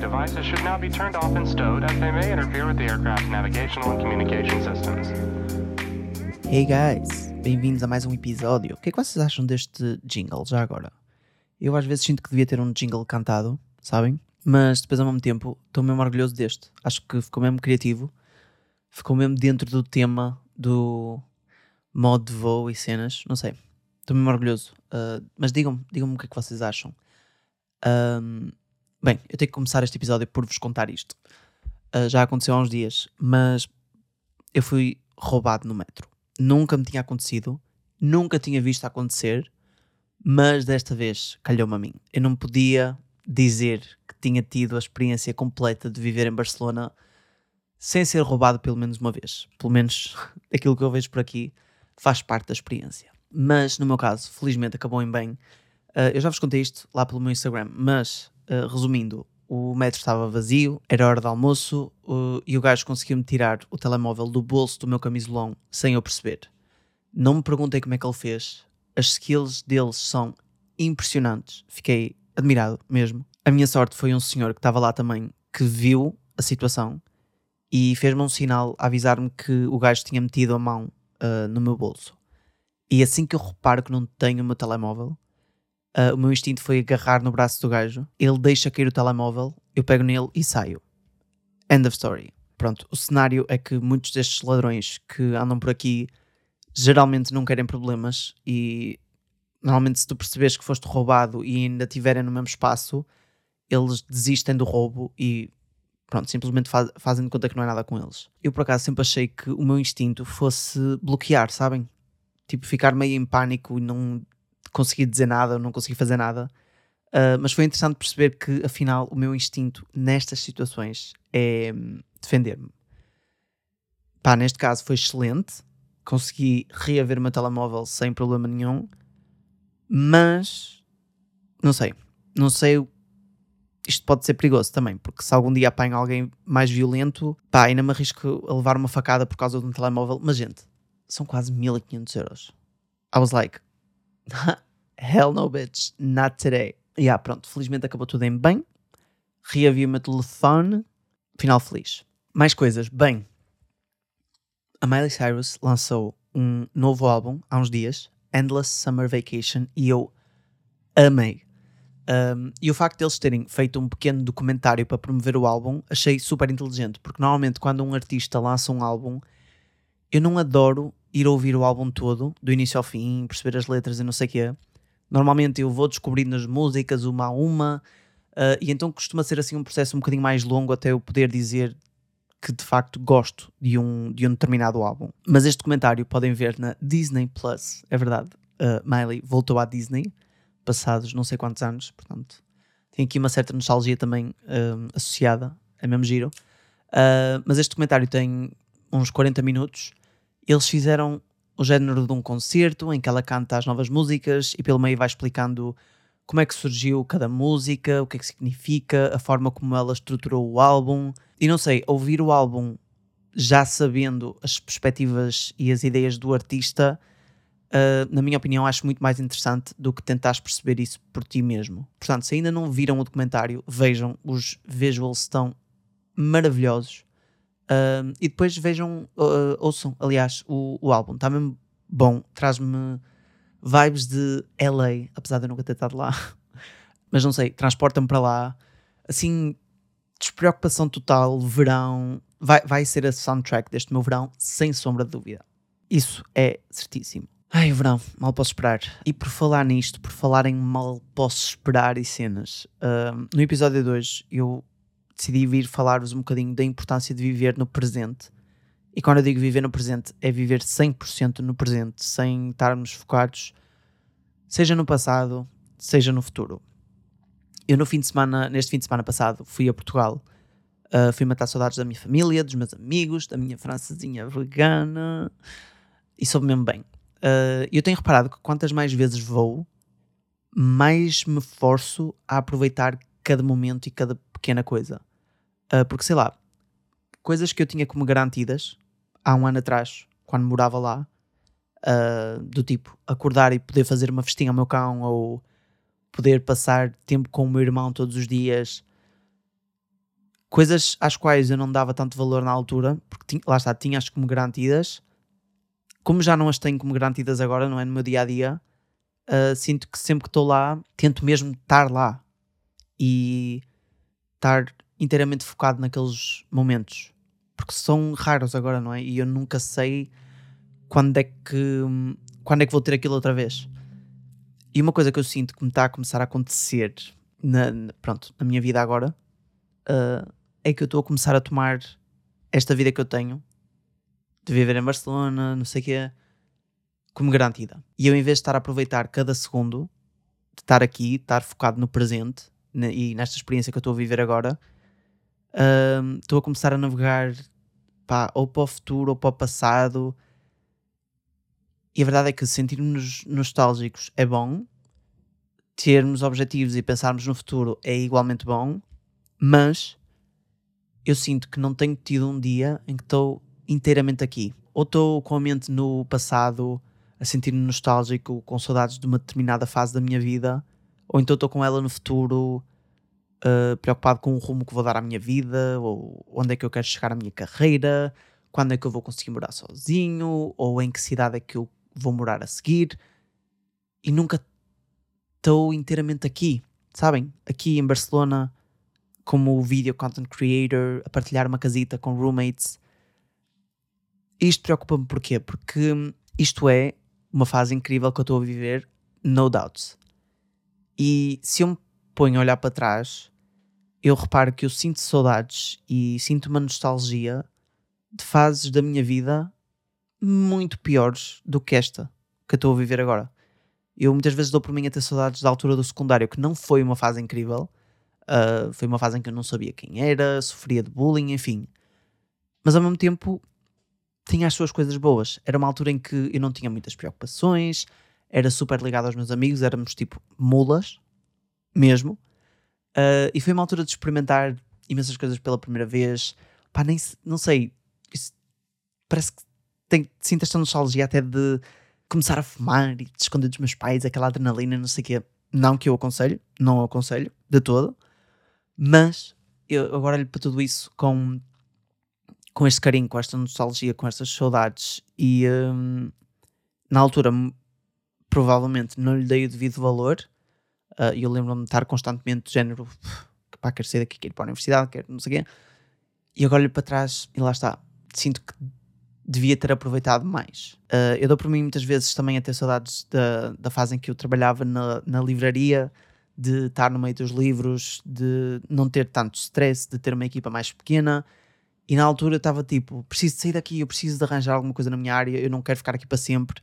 devices should now be turned off and stowed as they may interfere with the aircraft's navigational and communication systems. Hey guys, bem-vindos a mais um episódio. O que é que vocês acham deste jingle já agora? Eu às vezes sinto que devia ter um jingle cantado, sabem? Mas depois ao mesmo tempo estou mesmo orgulhoso deste. Acho que ficou mesmo criativo, ficou mesmo dentro do tema do modo de voo e cenas, não sei. Estou mesmo orgulhoso. Uh, mas digam-me digam o que é que vocês acham. Um, bem, eu tenho que começar este episódio por vos contar isto. Uh, já aconteceu há uns dias, mas eu fui roubado no metro. Nunca me tinha acontecido, nunca tinha visto acontecer, mas desta vez calhou-me a mim. Eu não podia dizer que tinha tido a experiência completa de viver em Barcelona sem ser roubado pelo menos uma vez. Pelo menos aquilo que eu vejo por aqui faz parte da experiência. Mas no meu caso, felizmente acabou em bem. Uh, eu já vos contei isto lá pelo meu Instagram, mas uh, resumindo, o metro estava vazio, era hora de almoço uh, e o gajo conseguiu-me tirar o telemóvel do bolso do meu camisolão sem eu perceber. Não me perguntei como é que ele fez, as skills deles são impressionantes, fiquei admirado mesmo. A minha sorte foi um senhor que estava lá também que viu a situação e fez-me um sinal a avisar-me que o gajo tinha metido a mão uh, no meu bolso. E assim que eu reparo que não tenho o meu telemóvel, uh, o meu instinto foi agarrar no braço do gajo. Ele deixa cair o telemóvel, eu pego nele e saio. End of story. Pronto, o cenário é que muitos destes ladrões que andam por aqui geralmente não querem problemas e normalmente se tu percebes que foste roubado e ainda estiverem no mesmo espaço, eles desistem do roubo e pronto, simplesmente faz, fazem de conta que não é nada com eles. Eu por acaso sempre achei que o meu instinto fosse bloquear, sabem? Tipo, ficar meio em pânico e não conseguir dizer nada, não conseguir fazer nada. Uh, mas foi interessante perceber que afinal o meu instinto nestas situações é hum, defender-me. Pá, neste caso foi excelente, consegui reaver o meu telemóvel sem problema nenhum, mas não sei, não sei isto pode ser perigoso também, porque se algum dia apanho alguém mais violento, pá, ainda me arrisco a levar uma facada por causa de um telemóvel. Mas, gente, são quase 1500 euros. I was like, hell no, bitch, not today. E pronto, felizmente acabou tudo em bem. Reavi o meu telefone, final feliz. Mais coisas, bem, a Miley Cyrus lançou um novo álbum há uns dias, Endless Summer Vacation, e eu amei. Um, e o facto deles terem feito um pequeno documentário para promover o álbum achei super inteligente, porque normalmente quando um artista lança um álbum, eu não adoro ir ouvir o álbum todo, do início ao fim, perceber as letras e não sei o quê. Normalmente eu vou descobrindo as músicas uma a uma, uh, e então costuma ser assim um processo um bocadinho mais longo até eu poder dizer que de facto gosto de um, de um determinado álbum. Mas este documentário podem ver na Disney Plus, é verdade. Uh, Miley voltou à Disney passados não sei quantos anos, portanto tem aqui uma certa nostalgia também uh, associada, é mesmo giro. Uh, mas este documentário tem uns 40 minutos. Eles fizeram o género de um concerto em que ela canta as novas músicas e pelo meio vai explicando como é que surgiu cada música, o que é que significa, a forma como ela estruturou o álbum. E não sei, ouvir o álbum já sabendo as perspectivas e as ideias do artista uh, na minha opinião, acho muito mais interessante do que tentares perceber isso por ti mesmo. Portanto, se ainda não viram o documentário, vejam, os visuals estão maravilhosos. E depois vejam, uh, ouçam, aliás, o, o álbum, está mesmo bom, traz-me vibes de LA, apesar de eu nunca ter estado lá. Mas não sei, transporta-me para lá. Assim, despreocupação total, verão. Vai, vai ser a soundtrack deste meu verão, sem sombra de dúvida. Isso é certíssimo. Ai, verão, mal posso esperar. E por falar nisto, por falar em mal posso esperar e cenas, uh, no episódio de hoje eu decidi vir falar-vos um bocadinho da importância de viver no presente. E quando eu digo viver no presente, é viver 100% no presente, sem estarmos focados, seja no passado, seja no futuro. Eu no fim de semana, neste fim de semana passado, fui a Portugal. Uh, fui matar saudades da minha família, dos meus amigos, da minha francesinha vegana. E soube mesmo bem uh, eu tenho reparado que quantas mais vezes vou, mais me forço a aproveitar cada momento e cada pequena coisa. Uh, porque sei lá, coisas que eu tinha como garantidas há um ano atrás, quando morava lá, uh, do tipo acordar e poder fazer uma festinha ao meu cão ou poder passar tempo com o meu irmão todos os dias. coisas às quais eu não dava tanto valor na altura, porque tinha, lá está, tinha-as como garantidas, como já não as tenho como garantidas agora, não é? No meu dia a dia, uh, sinto que sempre que estou lá, tento mesmo estar lá e estar inteiramente focado naqueles momentos, porque são raros agora, não é? E eu nunca sei quando é que quando é que vou ter aquilo outra vez. E uma coisa que eu sinto que me está a começar a acontecer na, pronto, na minha vida agora uh, é que eu estou a começar a tomar esta vida que eu tenho de viver em Barcelona, não sei o quê, como garantida. E eu, em vez de estar a aproveitar cada segundo de estar aqui, estar focado no presente e nesta experiência que eu estou a viver agora, estou a começar a navegar pá, ou para o futuro ou para o passado. E a verdade é que sentirmos nostálgicos é bom, termos objetivos e pensarmos no futuro é igualmente bom, mas eu sinto que não tenho tido um dia em que estou inteiramente aqui. Ou estou com a mente no passado, a sentir-me nostálgico, com saudades de uma determinada fase da minha vida, ou então estou com ela no futuro, uh, preocupado com o rumo que vou dar à minha vida, ou onde é que eu quero chegar à minha carreira, quando é que eu vou conseguir morar sozinho, ou em que cidade é que eu vou morar a seguir. E nunca estou inteiramente aqui, sabem? Aqui em Barcelona, como video content creator, a partilhar uma casita com roommates. Isto preocupa-me porquê? Porque isto é uma fase incrível que eu estou a viver, no doubt. E se eu me ponho a olhar para trás, eu reparo que eu sinto saudades e sinto uma nostalgia de fases da minha vida muito piores do que esta que eu estou a viver agora. Eu muitas vezes dou por mim a ter saudades da altura do secundário, que não foi uma fase incrível. Uh, foi uma fase em que eu não sabia quem era, sofria de bullying, enfim. Mas ao mesmo tempo tinha as suas coisas boas. Era uma altura em que eu não tinha muitas preocupações, era super ligado aos meus amigos, éramos tipo mulas, mesmo. Uh, e foi uma altura de experimentar imensas coisas pela primeira vez. Pá, nem não sei. Parece que tem, sinto esta nostalgia até de começar a fumar e de esconder dos meus pais, aquela adrenalina, não sei o quê. Não que eu aconselho, não aconselho, de todo. Mas eu agora olho para tudo isso com, com este carinho, com esta nostalgia, com estas saudades. E hum, na altura, provavelmente, não lhe dei o devido valor. Uh, eu lembro-me de estar constantemente do género, pá, quero sair daqui, quero ir para a universidade, quero não sei o quê. E agora olho para trás e lá está. Sinto que devia ter aproveitado mais. Uh, eu dou por mim muitas vezes também a ter saudades da, da fase em que eu trabalhava na, na livraria, de estar no meio dos livros, de não ter tanto stress, de ter uma equipa mais pequena. E na altura estava tipo, preciso de sair daqui, eu preciso de arranjar alguma coisa na minha área, eu não quero ficar aqui para sempre.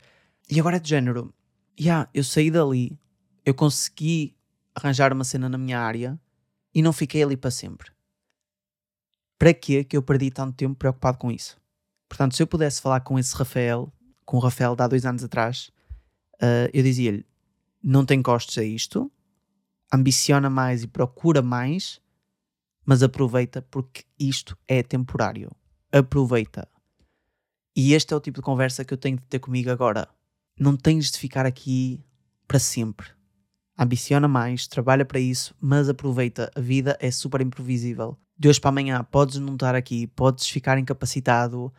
E agora é de género, yeah, eu saí dali, eu consegui arranjar uma cena na minha área e não fiquei ali para sempre. Para quê que eu perdi tanto tempo preocupado com isso? Portanto, se eu pudesse falar com esse Rafael, com o Rafael de há dois anos atrás, uh, eu dizia-lhe: não tem costos a isto, ambiciona mais e procura mais, mas aproveita porque isto é temporário. Aproveita. E este é o tipo de conversa que eu tenho de ter comigo agora. Não tens de ficar aqui para sempre. Ambiciona mais, trabalha para isso, mas aproveita. A vida é super imprevisível. De hoje para amanhã podes não estar aqui, podes ficar incapacitado,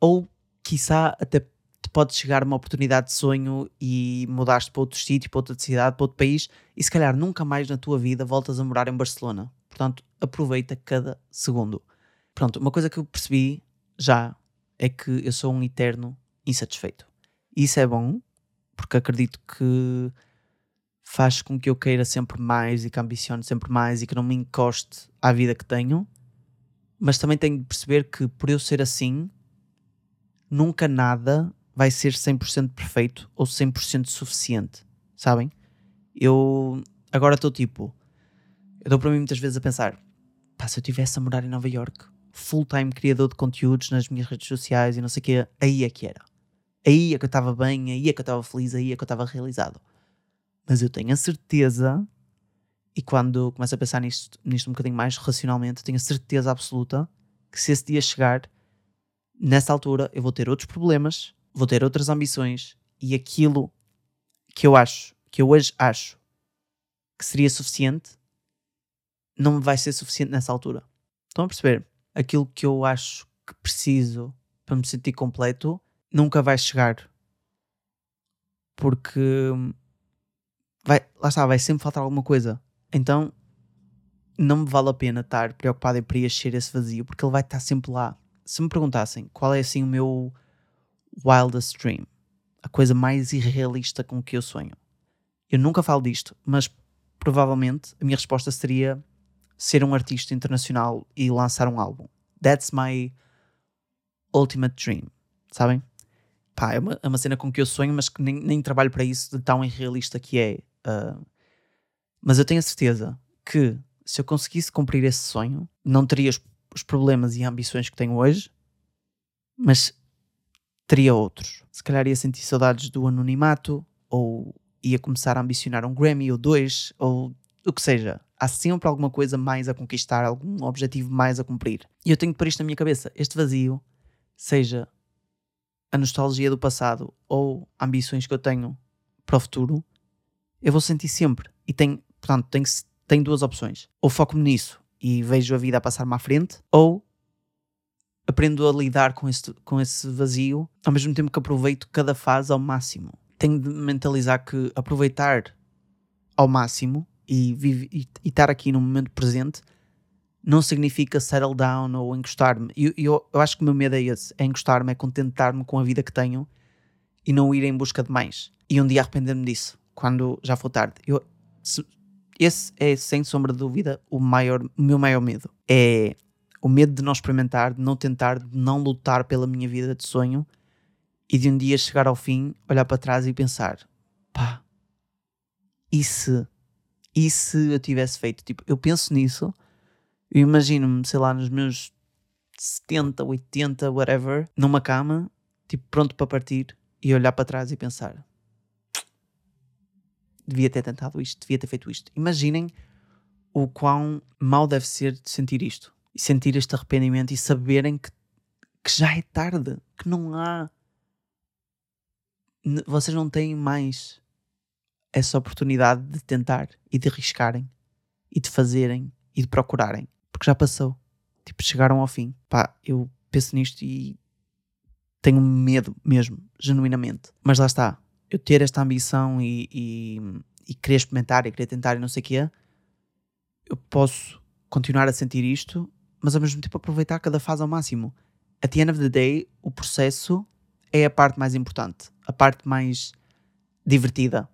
ou quiçá até te pode chegar uma oportunidade de sonho e mudaste para outro sítio, para outra cidade, para outro país e se calhar nunca mais na tua vida voltas a morar em Barcelona. Portanto, aproveita cada segundo. Pronto, uma coisa que eu percebi já é que eu sou um eterno insatisfeito. Isso é bom, porque acredito que faz com que eu queira sempre mais e que ambicione sempre mais e que não me encoste à vida que tenho. Mas também tenho de perceber que por eu ser assim, nunca nada vai ser 100% perfeito ou 100% suficiente, sabem? Eu agora estou tipo, eu dou para mim muitas vezes a pensar, pá, se eu tivesse a morar em Nova York, full-time criador de conteúdos nas minhas redes sociais e não sei o quê, aí é que era. Aí é que eu estava bem, aí é que eu estava feliz, aí é que eu estava realizado. Mas eu tenho a certeza, e quando começo a pensar nisto, nisto um bocadinho mais racionalmente, tenho a certeza absoluta que se esse dia chegar, nessa altura eu vou ter outros problemas, vou ter outras ambições e aquilo que eu acho, que eu hoje acho que seria suficiente, não vai ser suficiente nessa altura. Estão a perceber? Aquilo que eu acho que preciso para me sentir completo nunca vai chegar. Porque vai, lá está, vai sempre faltar alguma coisa. Então não me vale a pena estar preocupado em preencher esse vazio, porque ele vai estar sempre lá. Se me perguntassem qual é assim o meu wildest dream, a coisa mais irrealista com que eu sonho, eu nunca falo disto, mas provavelmente a minha resposta seria ser um artista internacional e lançar um álbum. That's my ultimate dream, sabem? Pá, é uma, é uma cena com que eu sonho, mas que nem, nem trabalho para isso de tão irrealista que é. Uh, mas eu tenho a certeza que se eu conseguisse cumprir esse sonho, não teria os, os problemas e ambições que tenho hoje, mas teria outros. Se calhar ia sentir saudades do anonimato, ou ia começar a ambicionar um Grammy ou dois, ou o que seja. Há sempre alguma coisa mais a conquistar, algum objetivo mais a cumprir. E eu tenho que pôr isto na minha cabeça. Este vazio, seja a nostalgia do passado ou ambições que eu tenho para o futuro, eu vou sentir sempre. E tenho, portanto, tenho, tenho duas opções. Ou foco-me nisso e vejo a vida a passar-me à frente, ou aprendo a lidar com esse, com esse vazio, ao mesmo tempo que aproveito cada fase ao máximo. Tenho de mentalizar que aproveitar ao máximo e, vive, e, e estar aqui no momento presente não significa settle down ou encostar-me. Eu, eu, eu, acho que o meu medo é esse: é encostar-me, é contentar-me com a vida que tenho e não ir em busca de mais. E um dia arrepender-me disso, quando já for tarde. Eu, se, esse é, sem sombra de dúvida, o, maior, o meu maior medo. É o medo de não experimentar, de não tentar, de não lutar pela minha vida de sonho e de um dia chegar ao fim, olhar para trás e pensar: pá, e se? E se eu tivesse feito? Tipo, eu penso nisso eu imagino-me, sei lá, nos meus 70, 80, whatever, numa cama, tipo, pronto para partir e olhar para trás e pensar: devia ter tentado isto, devia ter feito isto. Imaginem o quão mal deve ser sentir isto e sentir este arrependimento e saberem que, que já é tarde, que não há. Vocês não têm mais essa oportunidade de tentar e de arriscarem e de fazerem e de procurarem porque já passou. Tipo, chegaram ao fim. Pá, eu penso nisto e tenho medo mesmo, genuinamente. Mas lá está. Eu ter esta ambição e, e, e querer experimentar e querer tentar e não sei o que é, eu posso continuar a sentir isto, mas ao mesmo tempo aproveitar cada fase ao máximo. At the end of the day, o processo é a parte mais importante, a parte mais divertida.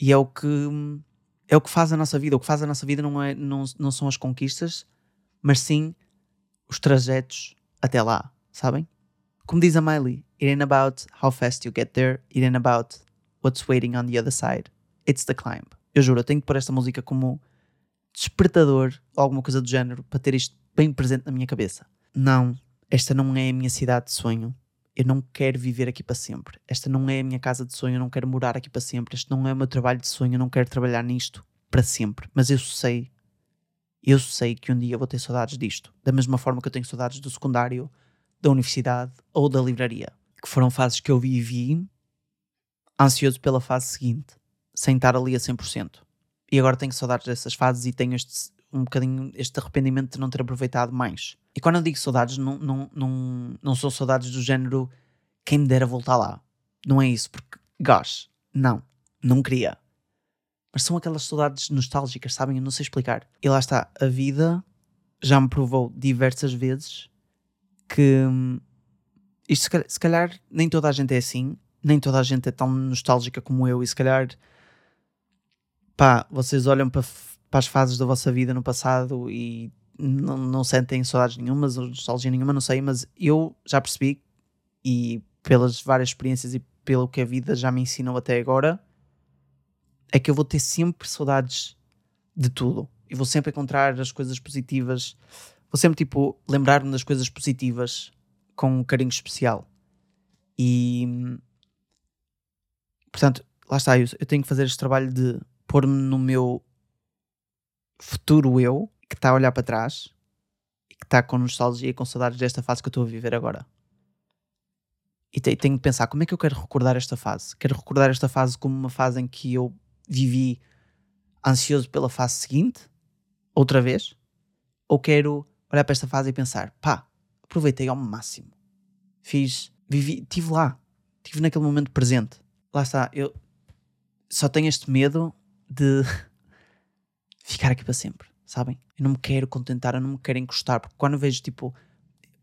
E é o que é o que faz a nossa vida. O que faz a nossa vida não, é, não, não são as conquistas, mas sim os trajetos até lá, sabem? Como diz a Miley, it ain't about how fast you get there, it ain't about what's waiting on the other side. It's the climb. Eu juro, eu tenho que pôr esta música como despertador ou alguma coisa do género para ter isto bem presente na minha cabeça. Não, esta não é a minha cidade de sonho. Eu não quero viver aqui para sempre. Esta não é a minha casa de sonho. Eu não quero morar aqui para sempre. Este não é o meu trabalho de sonho. Eu não quero trabalhar nisto para sempre. Mas eu sei eu sei que um dia vou ter saudades disto, da mesma forma que eu tenho saudades do secundário, da universidade ou da livraria, que foram fases que eu vivi ansioso pela fase seguinte, sem estar ali a 100%. E agora tenho saudades dessas fases e tenho este, um bocadinho este arrependimento de não ter aproveitado mais. E quando eu digo saudades, não, não, não, não são saudades do género quem me dera voltar lá. Não é isso, porque, gosh, não, não queria mas são aquelas saudades nostálgicas, sabem? Eu não sei explicar. E lá está, a vida já me provou diversas vezes que hum, isto se calhar, se calhar, nem toda a gente é assim, nem toda a gente é tão nostálgica como eu, e se calhar pá, vocês olham para, para as fases da vossa vida no passado e não, não sentem saudades nenhumas nostalgia nenhuma, não sei, mas eu já percebi e pelas várias experiências e pelo que a vida já me ensinou até agora é que eu vou ter sempre saudades de tudo. E vou sempre encontrar as coisas positivas. Vou sempre, tipo, lembrar-me das coisas positivas com um carinho especial. E. Portanto, lá está. Eu, eu tenho que fazer este trabalho de pôr-me no meu futuro eu, que está a olhar para trás e que está com nostalgia e com saudades desta fase que eu estou a viver agora. E tenho de pensar como é que eu quero recordar esta fase. Quero recordar esta fase como uma fase em que eu vivi ansioso pela fase seguinte, outra vez, ou quero olhar para esta fase e pensar: pá, aproveitei ao máximo. Fiz, vivi, estive lá, estive naquele momento presente. Lá está, eu só tenho este medo de ficar aqui para sempre, sabem? Eu não me quero contentar, eu não me quero encostar, porque quando vejo tipo,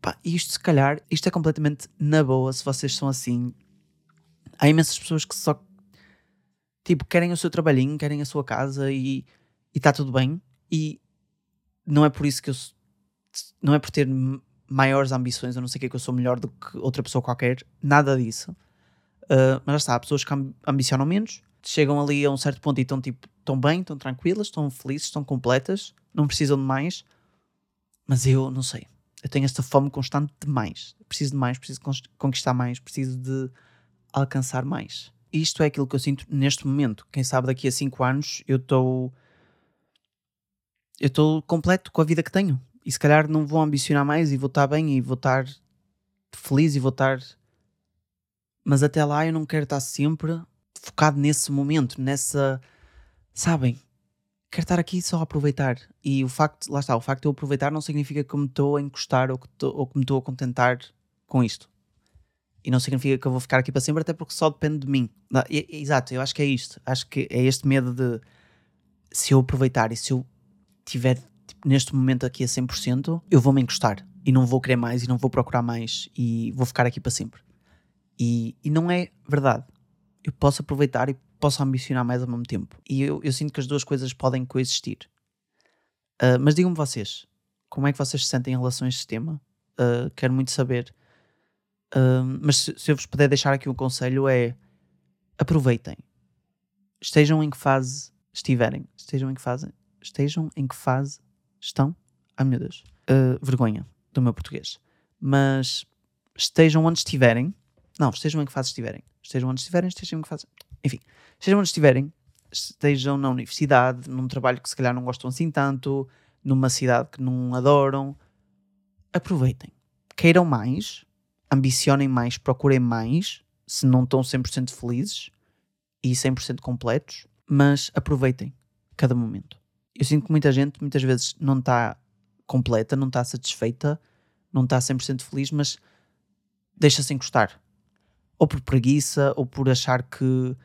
pá, isto se calhar, isto é completamente na boa, se vocês são assim. Há imensas pessoas que só tipo, querem o seu trabalhinho, querem a sua casa e está tudo bem. E não é por isso que eu não é por ter maiores ambições, eu não sei o que é que eu sou melhor do que outra pessoa qualquer, nada disso. Uh, mas já está, há pessoas que ambicionam menos, chegam ali a um certo ponto e estão tipo, estão bem, estão tranquilas, estão felizes, estão completas, não precisam de mais. Mas eu não sei. Eu tenho esta fome constante de mais. preciso de mais, preciso de conquistar mais, preciso de alcançar mais. Isto é aquilo que eu sinto neste momento. Quem sabe daqui a 5 anos eu estou. Eu estou completo com a vida que tenho. E se calhar não vou ambicionar mais e vou estar bem e vou estar feliz e vou estar. Mas até lá eu não quero estar sempre focado nesse momento, nessa. Sabem? Quero estar aqui só a aproveitar. E o facto, lá está, o facto de eu aproveitar não significa que me estou a encostar ou que, tô, ou que me estou a contentar com isto. E não significa que eu vou ficar aqui para sempre, até porque só depende de mim. Exato, eu acho que é isto. Acho que é este medo de se eu aproveitar e se eu tiver neste momento aqui a 100%, eu vou me encostar e não vou querer mais e não vou procurar mais e vou ficar aqui para sempre. E, e não é verdade eu posso aproveitar e posso ambicionar mais ao mesmo tempo. E eu, eu sinto que as duas coisas podem coexistir. Uh, mas digam-me vocês, como é que vocês se sentem em relação a este tema? Uh, quero muito saber. Uh, mas se, se, eu vos puder deixar aqui um conselho é aproveitem. Estejam em que fase estiverem. Estejam em que fase. Estejam em que fase estão. Ai meu Deus. vergonha do meu português. Mas estejam onde estiverem. Não, estejam em que fase estiverem estejam onde estiverem, estejam que fazem. Enfim, estejam onde estiverem, estejam na universidade, num trabalho que se calhar não gostam assim tanto, numa cidade que não adoram, aproveitem. Queiram mais, ambicionem mais, procurem mais, se não estão 100% felizes e 100% completos, mas aproveitem cada momento. Eu sinto que muita gente muitas vezes não está completa, não está satisfeita, não está 100% feliz, mas deixa-se encostar ou por preguiça, ou por achar que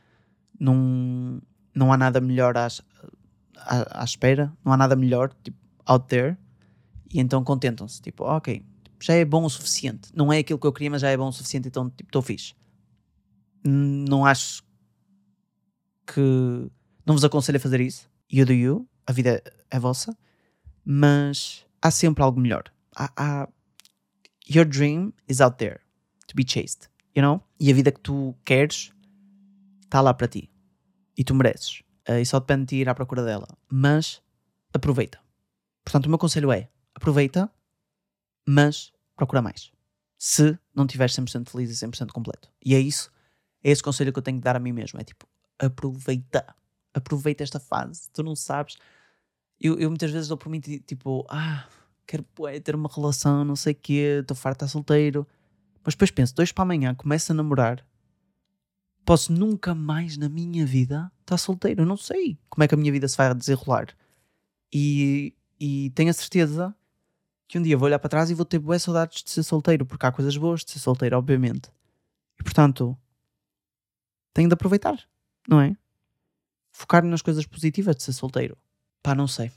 não, não há nada melhor à, à, à espera, não há nada melhor tipo, out there, e então contentam-se, tipo, ok, já é bom o suficiente. Não é aquilo que eu queria, mas já é bom o suficiente, então tipo, estou fixe. Não acho que. Não vos aconselho a fazer isso. You do you, a vida é vossa, mas há sempre algo melhor. Há, há, your dream is out there to be chased you know? E a vida que tu queres está lá para ti. E tu mereces. Uh, e só depende de ir à procura dela. Mas aproveita. Portanto, o meu conselho é: aproveita, mas procura mais. Se não estiveres 100% feliz e 100% completo. E é isso, é esse conselho que eu tenho que dar a mim mesmo. É tipo, aproveita. Aproveita esta fase. Tu não sabes. Eu, eu muitas vezes dou por mim tipo, ah, quero ter uma relação, não sei o quê, estou farto estar solteiro. Mas depois penso, dois para amanhã começo a namorar, posso nunca mais na minha vida estar solteiro. Eu não sei como é que a minha vida se vai desenrolar. E, e tenho a certeza que um dia vou olhar para trás e vou ter boas saudades de ser solteiro, porque há coisas boas de ser solteiro, obviamente. E portanto, tenho de aproveitar, não é? Focar nas coisas positivas de ser solteiro. Pá, não sei.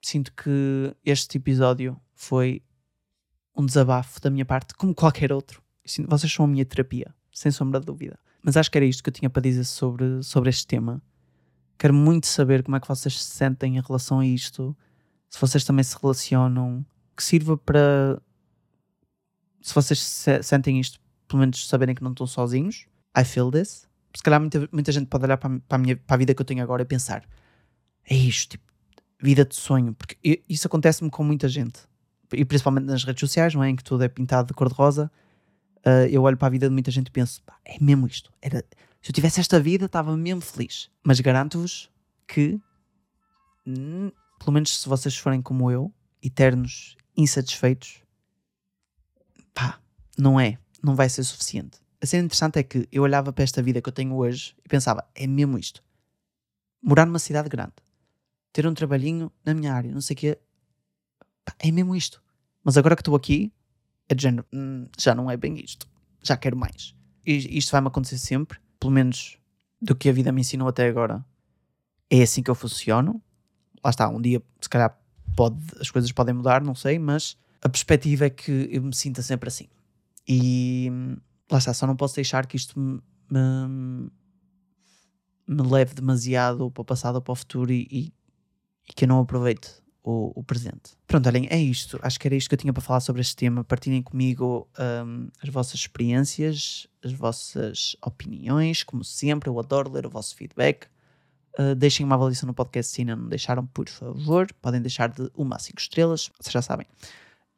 Sinto que este episódio foi um desabafo da minha parte, como qualquer outro. Vocês são a minha terapia, sem sombra de dúvida. Mas acho que era isto que eu tinha para dizer sobre, sobre este tema. Quero muito saber como é que vocês se sentem em relação a isto. Se vocês também se relacionam. Que sirva para. Se vocês se sentem isto, pelo menos saberem que não estão sozinhos. I feel this. Se calhar muita, muita gente pode olhar para, a minha, para a vida que eu tenho agora e pensar: é isto, tipo, vida de sonho. Porque isso acontece-me com muita gente. E principalmente nas redes sociais, não é? Em que tudo é pintado de cor-de-rosa uh, eu olho para a vida de muita gente e penso, é mesmo isto. Era, se eu tivesse esta vida, estava mesmo feliz. Mas garanto-vos que, hum, pelo menos se vocês forem como eu, eternos insatisfeitos, pá, não é, não vai ser suficiente. A cena interessante é que eu olhava para esta vida que eu tenho hoje e pensava, é mesmo isto. Morar numa cidade grande, ter um trabalhinho na minha área, não sei o quê, é mesmo isto. Mas agora que estou aqui, é de género, "Hum, já não é bem isto. Já quero mais. E isto vai-me acontecer sempre, pelo menos do que a vida me ensinou até agora. É assim que eu funciono. Lá está, um dia, se calhar, pode, as coisas podem mudar, não sei, mas a perspectiva é que eu me sinta sempre assim. E lá está, só não posso deixar que isto me, me, me leve demasiado para o passado ou para o futuro e, e- e que eu não aproveite o, o presente. Pronto, olhem, é isto. Acho que era isto que eu tinha para falar sobre este tema. Partilhem comigo hum, as vossas experiências, as vossas opiniões. Como sempre, eu adoro ler o vosso feedback. Uh, deixem uma avaliação no podcast se ainda não deixaram, por favor. Podem deixar de uma a cinco estrelas, vocês já sabem.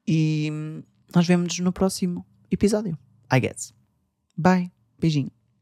E hum, nós vemos-nos no próximo episódio. I guess. Bye. Beijinho.